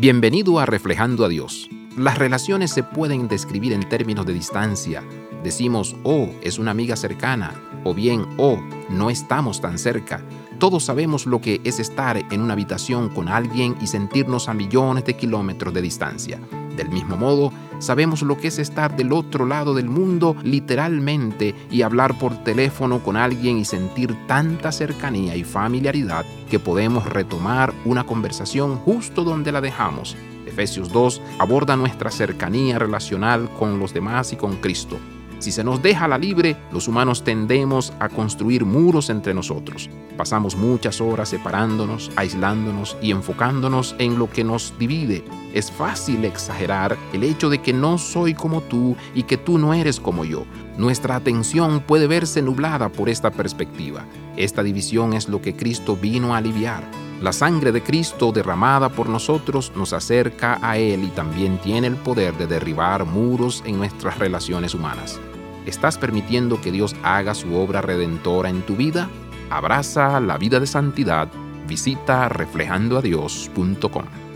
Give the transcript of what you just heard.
Bienvenido a Reflejando a Dios. Las relaciones se pueden describir en términos de distancia. Decimos, oh, es una amiga cercana, o bien, oh, no estamos tan cerca. Todos sabemos lo que es estar en una habitación con alguien y sentirnos a millones de kilómetros de distancia. Del mismo modo, sabemos lo que es estar del otro lado del mundo literalmente y hablar por teléfono con alguien y sentir tanta cercanía y familiaridad que podemos retomar una conversación justo donde la dejamos. Efesios 2 aborda nuestra cercanía relacional con los demás y con Cristo. Si se nos deja la libre, los humanos tendemos a construir muros entre nosotros. Pasamos muchas horas separándonos, aislándonos y enfocándonos en lo que nos divide. Es fácil exagerar el hecho de que no soy como tú y que tú no eres como yo. Nuestra atención puede verse nublada por esta perspectiva. Esta división es lo que Cristo vino a aliviar. La sangre de Cristo derramada por nosotros nos acerca a Él y también tiene el poder de derribar muros en nuestras relaciones humanas. ¿Estás permitiendo que Dios haga su obra redentora en tu vida? Abraza la vida de santidad. Visita reflejandoadios.com.